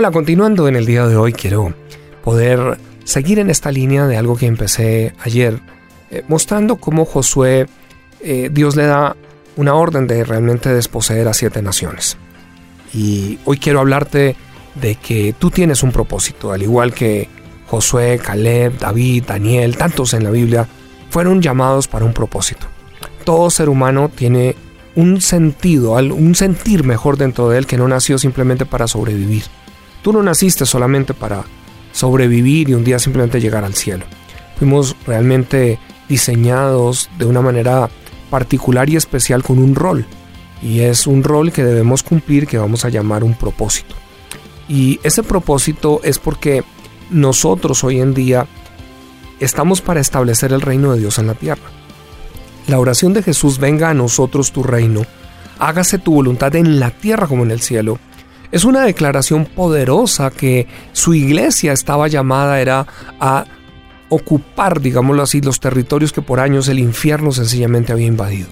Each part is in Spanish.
Hola, continuando en el día de hoy, quiero poder seguir en esta línea de algo que empecé ayer, eh, mostrando cómo Josué, eh, Dios le da una orden de realmente desposeer a siete naciones. Y hoy quiero hablarte de que tú tienes un propósito, al igual que Josué, Caleb, David, Daniel, tantos en la Biblia, fueron llamados para un propósito. Todo ser humano tiene un sentido, un sentir mejor dentro de él que no nació simplemente para sobrevivir. Tú no naciste solamente para sobrevivir y un día simplemente llegar al cielo. Fuimos realmente diseñados de una manera particular y especial con un rol. Y es un rol que debemos cumplir que vamos a llamar un propósito. Y ese propósito es porque nosotros hoy en día estamos para establecer el reino de Dios en la tierra. La oración de Jesús, venga a nosotros tu reino, hágase tu voluntad en la tierra como en el cielo, es una declaración poderosa que su iglesia estaba llamada era a ocupar, digámoslo así, los territorios que por años el infierno sencillamente había invadido.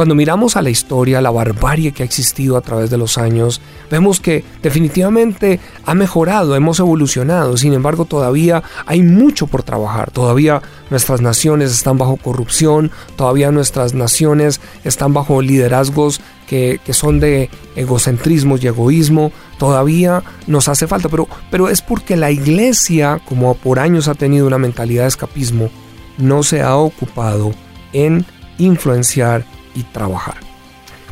Cuando miramos a la historia, la barbarie que ha existido a través de los años, vemos que definitivamente ha mejorado, hemos evolucionado, sin embargo todavía hay mucho por trabajar, todavía nuestras naciones están bajo corrupción, todavía nuestras naciones están bajo liderazgos que, son de egocentrismo y egoísmo, todavía nos hace falta, pero, pero es porque la iglesia, como por años ha tenido una mentalidad de escapismo, no se ha ocupado en influenciar y trabajar.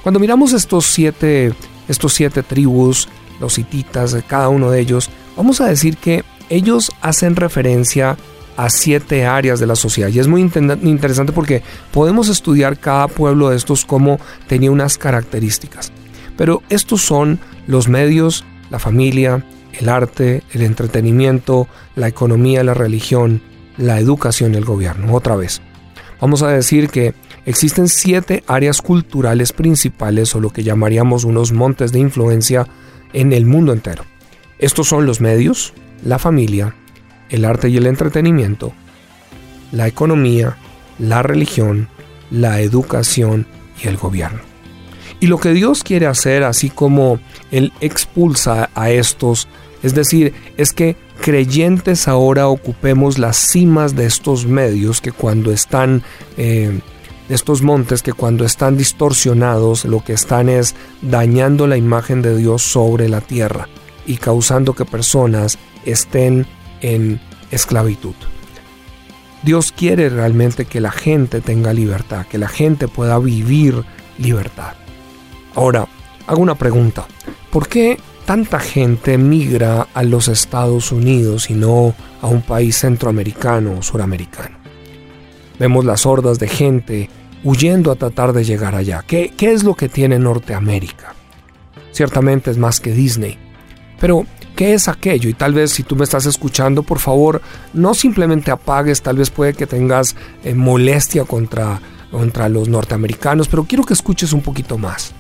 Cuando miramos estos siete, estos siete tribus, los hititas, cada uno de ellos, vamos a decir que ellos hacen referencia a siete áreas de la sociedad. Y es muy interesante porque podemos estudiar cada pueblo de estos como tenía unas características. Pero estos son los medios, la familia, el arte, el entretenimiento, la economía, la religión, la educación y el gobierno. Otra vez. Vamos a decir que existen siete áreas culturales principales o lo que llamaríamos unos montes de influencia en el mundo entero. Estos son los medios, la familia, el arte y el entretenimiento, la economía, la religión, la educación y el gobierno. Y lo que Dios quiere hacer, así como Él expulsa a estos, es decir, es que creyentes ahora ocupemos las cimas de estos medios que cuando están, eh, estos montes que cuando están distorsionados lo que están es dañando la imagen de Dios sobre la tierra y causando que personas estén en esclavitud. Dios quiere realmente que la gente tenga libertad, que la gente pueda vivir libertad. Ahora, hago una pregunta. ¿Por qué tanta gente migra a los Estados Unidos y no a un país centroamericano o suramericano. Vemos las hordas de gente huyendo a tratar de llegar allá. ¿Qué, ¿Qué, es lo que tiene Norteamérica? Ciertamente es más que Disney. Pero, ¿qué es aquello? Y tal vez si tú me estás escuchando, por favor, no simplemente apagues, tal vez puede que tengas eh, molestia contra, contra los norteamericanos, pero quiero que escuches un poquito más.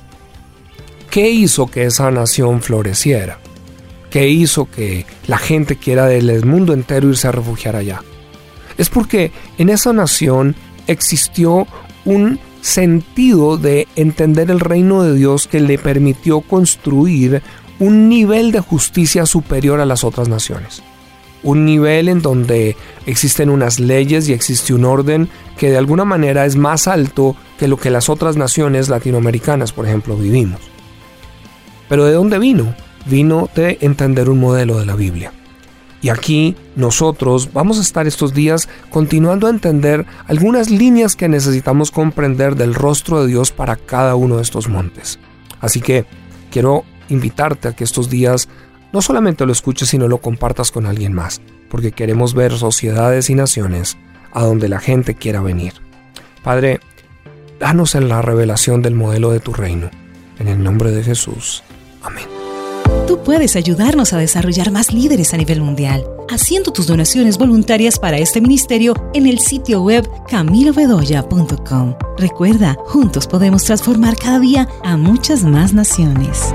¿Qué hizo que esa nación floreciera? ¿Qué hizo que la gente quiera del mundo entero irse a refugiar allá? Es porque en esa nación existió un sentido de entender el reino de Dios que le permitió construir un nivel de justicia superior a las otras naciones. Un nivel en donde existen unas leyes y existe un orden que de alguna manera es más alto que lo que las otras naciones latinoamericanas, por ejemplo, vivimos. Pero ¿de dónde vino? Vino de entender un modelo de la Biblia. Y aquí nosotros vamos a estar estos días continuando a entender algunas líneas que necesitamos comprender del rostro de Dios para cada uno de estos montes. Así que quiero invitarte a que estos días no solamente lo escuches, sino lo compartas con alguien más, porque queremos ver sociedades y naciones a donde la gente quiera venir. Padre, danos en la revelación del modelo de tu reino. En el nombre de Jesús. Amén. Tú puedes ayudarnos a desarrollar más líderes a nivel mundial, haciendo tus donaciones voluntarias para este ministerio en el sitio web camilobedoya.com. Recuerda, juntos podemos transformar cada día a muchas más naciones.